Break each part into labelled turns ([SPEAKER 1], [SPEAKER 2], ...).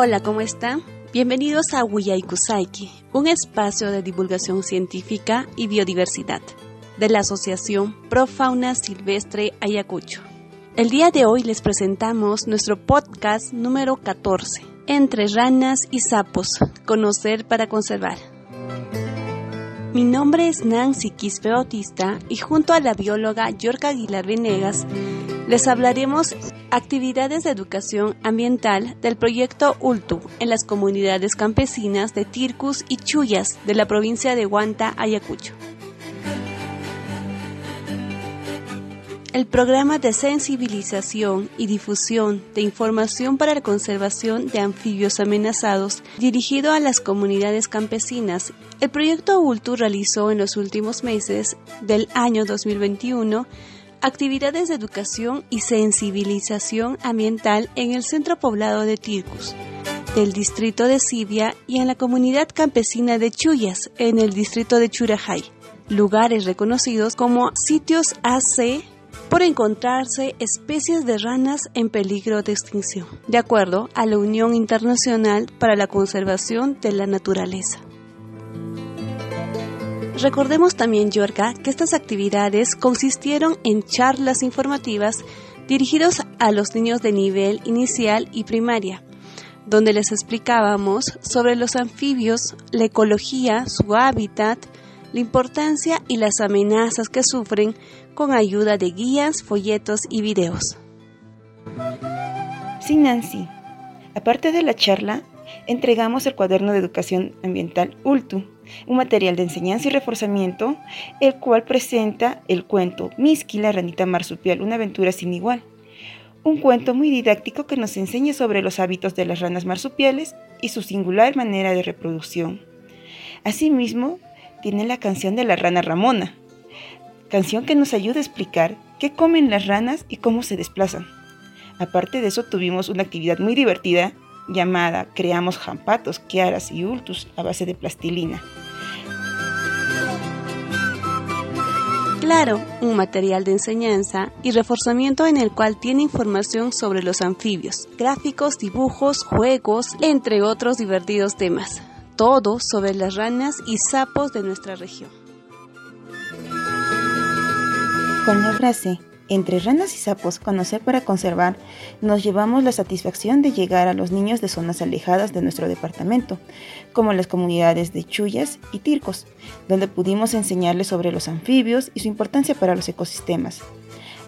[SPEAKER 1] Hola, ¿cómo están? Bienvenidos a Huillay-Kusaiki, un espacio de divulgación científica y biodiversidad de la Asociación Pro Fauna Silvestre Ayacucho. El día de hoy les presentamos nuestro podcast número 14, Entre ranas y sapos, conocer para conservar. Mi nombre es Nancy Quispe Bautista y junto a la bióloga Yorka Aguilar Venegas les hablaremos actividades de educación ambiental del proyecto ULTU en las comunidades campesinas de Tircus y Chuyas de la provincia de Huanta, Ayacucho. El programa de sensibilización y difusión de información para la conservación de anfibios amenazados dirigido a las comunidades campesinas. El proyecto ULTU realizó en los últimos meses del año 2021 actividades de educación y sensibilización ambiental en el centro poblado de Tircus, del distrito de Sibia y en la comunidad campesina de Chuyas, en el distrito de Churajay, lugares reconocidos como sitios AC por encontrarse especies de ranas en peligro de extinción, de acuerdo a la Unión Internacional para la Conservación de la Naturaleza. Recordemos también, Yorka, que estas actividades consistieron en charlas informativas dirigidas a los niños de nivel inicial y primaria, donde les explicábamos sobre los anfibios, la ecología, su hábitat, la importancia y las amenazas que sufren con ayuda de guías, folletos y videos.
[SPEAKER 2] Sí, Nancy. Aparte de la charla, entregamos el cuaderno de educación ambiental ULTU, un material de enseñanza y reforzamiento, el cual presenta el cuento Miski, la ranita marsupial, una aventura sin igual. Un cuento muy didáctico que nos enseña sobre los hábitos de las ranas marsupiales y su singular manera de reproducción. Asimismo, tiene la canción de la rana Ramona, canción que nos ayuda a explicar qué comen las ranas y cómo se desplazan. Aparte de eso, tuvimos una actividad muy divertida llamada Creamos jampatos, kiaras y ultus a base de plastilina.
[SPEAKER 1] Claro, un material de enseñanza y reforzamiento en el cual tiene información sobre los anfibios, gráficos, dibujos, juegos, entre otros divertidos temas. Todo sobre las ranas y sapos de nuestra región.
[SPEAKER 2] Con la frase entre ranas y sapos, conocer para conservar, nos llevamos la satisfacción de llegar a los niños de zonas alejadas de nuestro departamento, como las comunidades de Chuyas y Tircos, donde pudimos enseñarles sobre los anfibios y su importancia para los ecosistemas,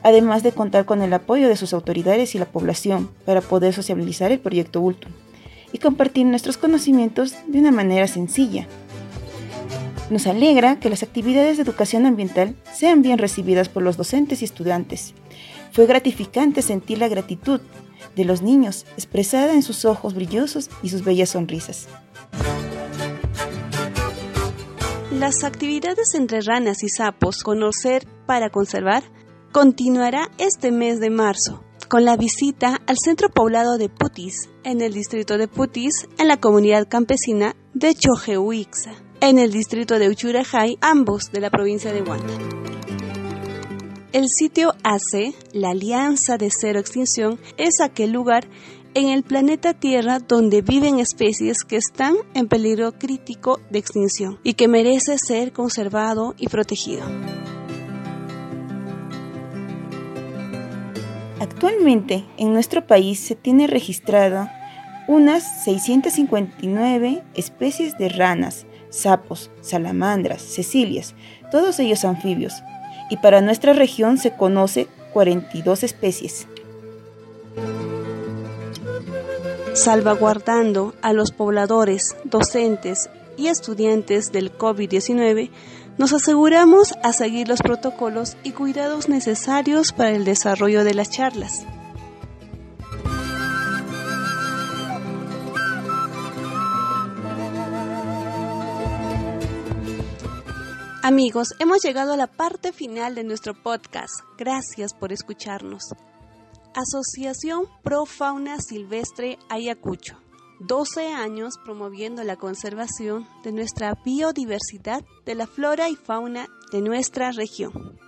[SPEAKER 2] además de contar con el apoyo de sus autoridades y la población para poder sociabilizar el proyecto Ultum y compartir nuestros conocimientos de una manera sencilla, nos alegra que las actividades de educación ambiental sean bien recibidas por los docentes y estudiantes. Fue gratificante sentir la gratitud de los niños expresada en sus ojos brillosos y sus bellas sonrisas.
[SPEAKER 1] Las actividades entre ranas y sapos Conocer para Conservar continuará este mes de marzo con la visita al centro poblado de Putis, en el distrito de Putis, en la comunidad campesina de Chojehuixa en el distrito de Uchurajay, ambos de la provincia de Huanta. El sitio AC, la Alianza de Cero Extinción, es aquel lugar en el planeta Tierra donde viven especies que están en peligro crítico de extinción y que merece ser conservado y protegido.
[SPEAKER 2] Actualmente en nuestro país se tiene registrado unas 659 especies de ranas, sapos, salamandras, cecilias, todos ellos anfibios, y para nuestra región se conoce 42 especies.
[SPEAKER 1] Salvaguardando a los pobladores, docentes y estudiantes del COVID-19, nos aseguramos a seguir los protocolos y cuidados necesarios para el desarrollo de las charlas. Amigos, hemos llegado a la parte final de nuestro podcast. Gracias por escucharnos. Asociación Pro Fauna Silvestre Ayacucho. 12 años promoviendo la conservación de nuestra biodiversidad de la flora y fauna de nuestra región.